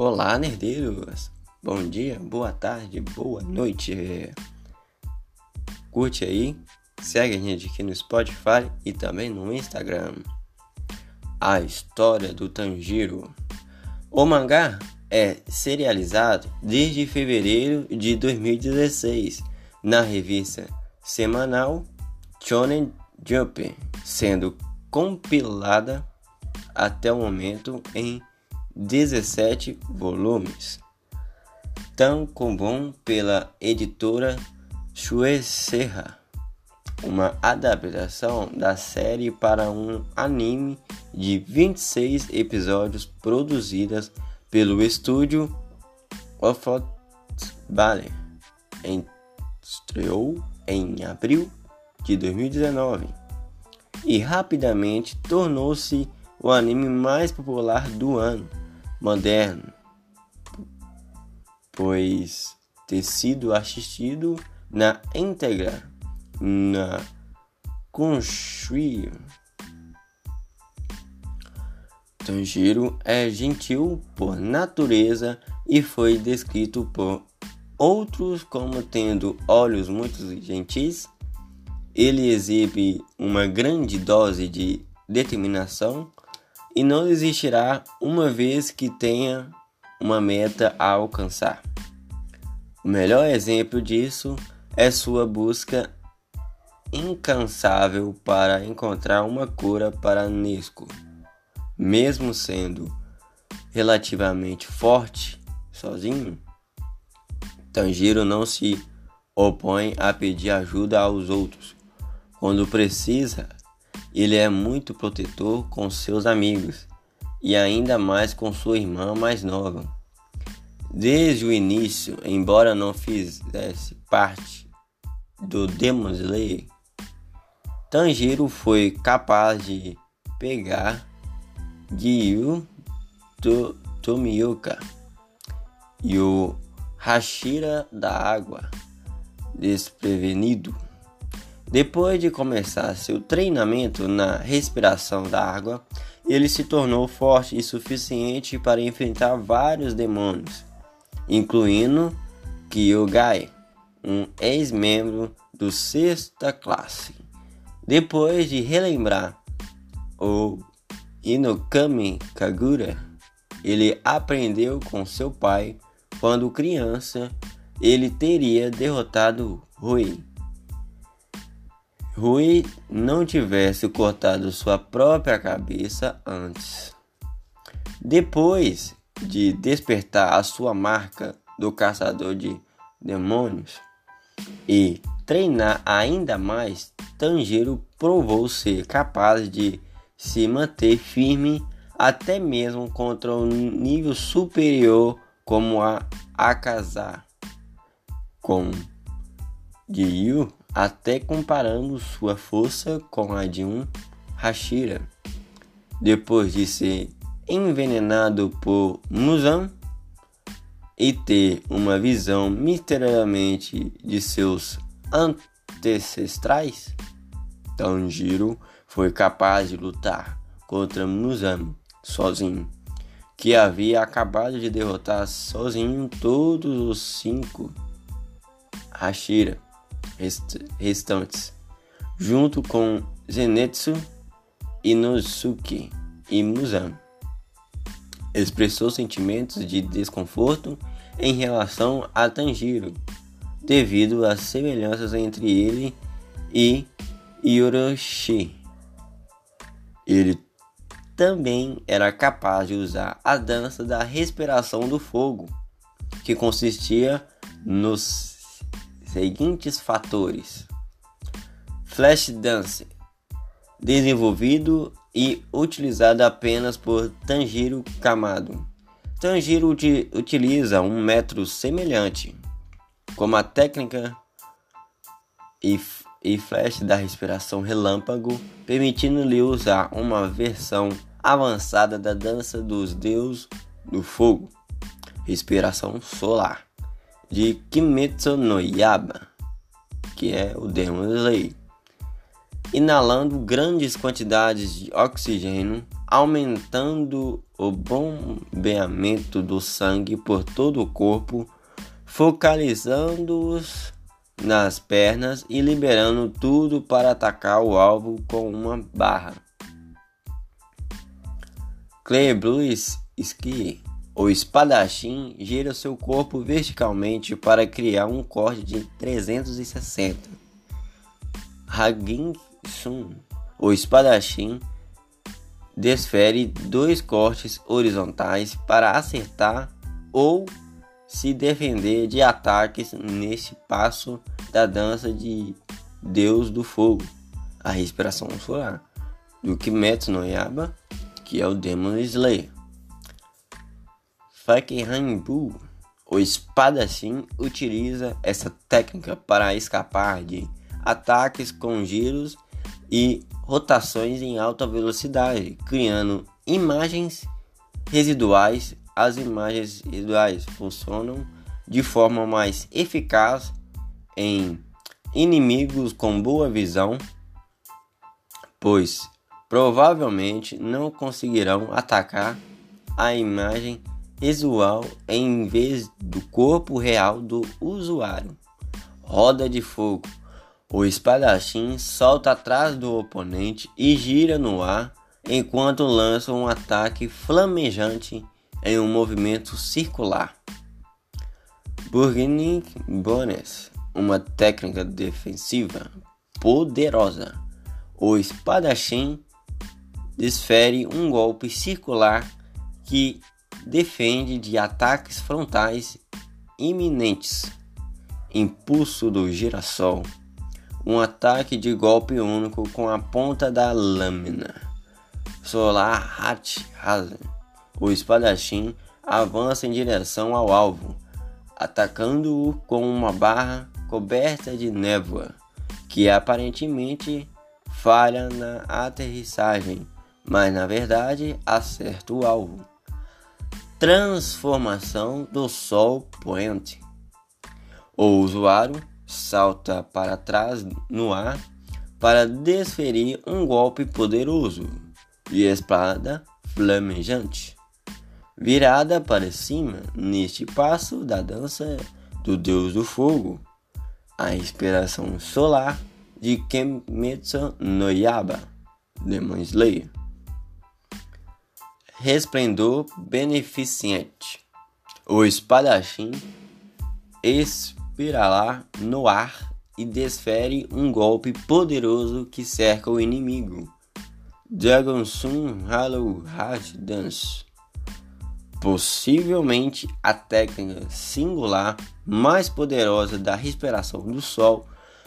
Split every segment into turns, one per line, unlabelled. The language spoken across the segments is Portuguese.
Olá, nerdeiros! Bom dia, boa tarde, boa noite! Curte aí, segue a gente aqui no Spotify e também no Instagram. A história do Tanjiro. O mangá é serializado desde fevereiro de 2016 na revista semanal Shonen Jump, sendo compilada até o momento em 17 volumes, tão comum pela editora Shueisha, uma adaptação da série para um anime de 26 episódios produzidas pelo estúdio Offot Ballet. Estreou em abril de 2019 e rapidamente tornou-se o anime mais popular do ano moderno, pois ter sido assistido na íntegra na Crunchyroll. Tanjiro é gentil por natureza e foi descrito por outros como tendo olhos muito gentis. Ele exibe uma grande dose de determinação e não desistirá uma vez que tenha uma meta a alcançar. O melhor exemplo disso é sua busca incansável para encontrar uma cura para Nesco. Mesmo sendo relativamente forte sozinho, Tanjiro não se opõe a pedir ajuda aos outros. Quando precisa, ele é muito protetor com seus amigos e ainda mais com sua irmã mais nova. Desde o início, embora não fizesse parte do Demon Slayer, Tanjiro foi capaz de pegar Gyu to Tomioka e o Hashira da Água desprevenido. Depois de começar seu treinamento na respiração da água, ele se tornou forte e suficiente para enfrentar vários demônios, incluindo Kyugai, um ex-membro do sexta classe. Depois de relembrar o Inokami Kagura, ele aprendeu com seu pai quando criança ele teria derrotado Rui Rui não tivesse cortado sua própria cabeça antes. Depois de despertar a sua marca do caçador de demônios e treinar ainda mais, Tanjiro provou ser capaz de se manter firme até mesmo contra um nível superior como a Akaza. Com Gyu até comparando sua força com a de um Hashira. Depois de ser envenenado por Muzan e ter uma visão misteriosamente de seus ancestrais, Tanjiro foi capaz de lutar contra Muzan sozinho, que havia acabado de derrotar sozinho todos os cinco Hashira restantes, junto com Zenitsu, Inosuke e Muzan. Expressou sentimentos de desconforto em relação a Tanjiro, devido às semelhanças entre ele e Yoroshi. Ele também era capaz de usar a dança da respiração do fogo, que consistia nos seguintes fatores: Flash Dance, desenvolvido e utilizado apenas por Tanjiro Kamado. Tanjiro utiliza um método semelhante, como a técnica e, e flash da respiração relâmpago, permitindo-lhe usar uma versão avançada da dança dos deuses do fogo, respiração solar de Kimetsu no Yaba, que é o Demon Slayer, inalando grandes quantidades de oxigênio, aumentando o bombeamento do sangue por todo o corpo, focalizando-os nas pernas e liberando tudo para atacar o alvo com uma barra. Clay Blues Ski, o espadachim, gira seu corpo verticalmente para criar um corte de 360. Hagin Sun, o espadachim, desfere dois cortes horizontais para acertar ou se defender de ataques neste passo da dança de Deus do Fogo, a respiração solar, do Kimetsu no Yaba, que é o Demon Slayer. Fakehanbu, o espadachim, utiliza essa técnica para escapar de ataques com giros e rotações em alta velocidade, criando imagens residuais. As imagens residuais funcionam de forma mais eficaz em inimigos com boa visão, pois provavelmente não conseguirão atacar a imagem visual em vez do corpo real do usuário. Roda de fogo. O espadachim solta atrás do oponente e gira no ar enquanto lança um ataque flamejante em um movimento circular. Burgening Bonus, uma técnica defensiva poderosa. O espadachim desfere um golpe circular que defende de ataques frontais iminentes. Impulso do girassol. Um ataque de golpe único com a ponta da lâmina. Solar Hat Hazen o espadachim avança em direção ao alvo, atacando-o com uma barra coberta de névoa, que aparentemente falha na aterrissagem, mas na verdade acerta o alvo. Transformação do Sol Poente. O usuário salta para trás no ar para desferir um golpe poderoso de espada flamejante virada para cima neste passo da dança do deus do fogo, a inspiração solar de Kimetsu no Yaba, Demon Slayer. Resplendor beneficente. O espadachim espirala no ar e desfere um golpe poderoso que cerca o inimigo. Dragon Sun Hollow Heart Dance possivelmente a técnica singular mais poderosa da respiração do Sol,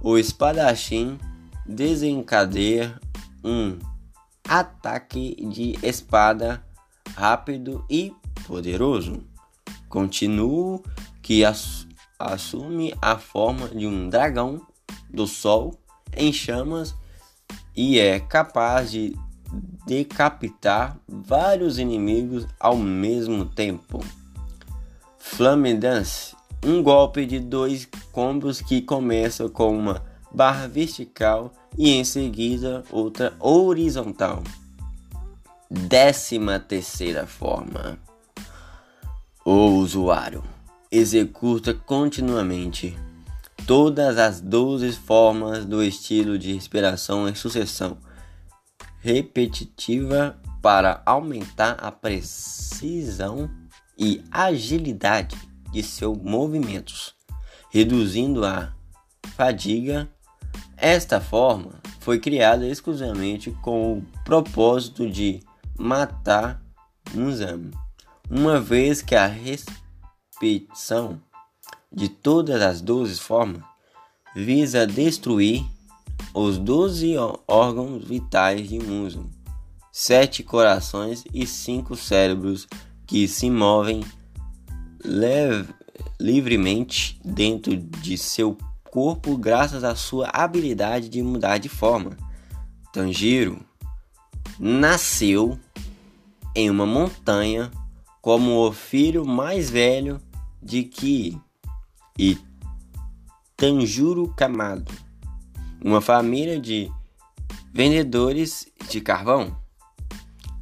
o espadachim desencadeia um ataque de espada rápido e poderoso. Continuo que ass assume a forma de um dragão do Sol em chamas e é capaz de decapitar vários inimigos ao mesmo tempo. Flame Dance um golpe de dois combos que começa com uma barra vertical e em seguida outra horizontal. Décima terceira forma. O usuário executa continuamente todas as 12 formas do estilo de respiração em sucessão repetitiva para aumentar a precisão e agilidade de seus movimentos, reduzindo a fadiga. Esta forma foi criada exclusivamente com o propósito de matar Muzam, uma vez que a repetição de todas as 12 formas visa destruir os doze órgãos vitais de um uso, sete corações e cinco cérebros que se movem livremente dentro de seu corpo graças à sua habilidade de mudar de forma. Tanjiro nasceu em uma montanha como o filho mais velho de Ki e Tanjuro Kamado uma família de vendedores de carvão.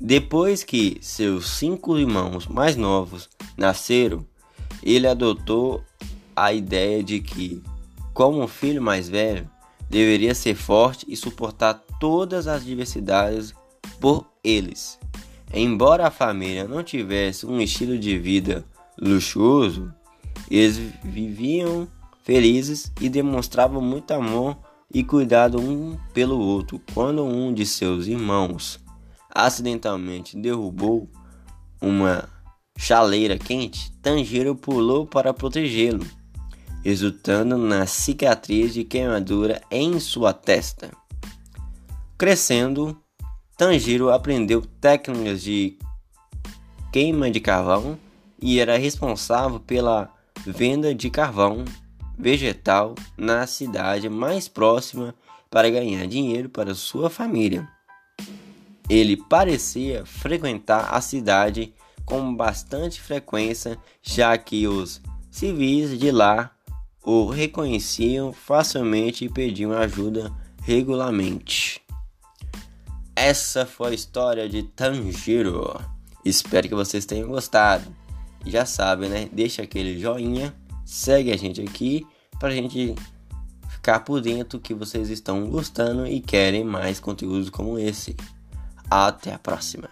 Depois que seus cinco irmãos mais novos nasceram, ele adotou a ideia de que, como filho mais velho, deveria ser forte e suportar todas as diversidades por eles. Embora a família não tivesse um estilo de vida luxuoso, eles viviam felizes e demonstravam muito amor e cuidado um pelo outro. Quando um de seus irmãos acidentalmente derrubou uma chaleira quente, Tanjiro pulou para protegê-lo, resultando na cicatriz de queimadura em sua testa. Crescendo, Tanjiro aprendeu técnicas de queima de carvão e era responsável pela venda de carvão vegetal na cidade mais próxima para ganhar dinheiro para sua família. Ele parecia frequentar a cidade com bastante frequência, já que os civis de lá o reconheciam facilmente e pediam ajuda regularmente. Essa foi a história de Tanjiro. Espero que vocês tenham gostado. Já sabem, né? Deixa aquele joinha, segue a gente aqui pra gente ficar por dentro que vocês estão gostando e querem mais conteúdos como esse. Até a próxima.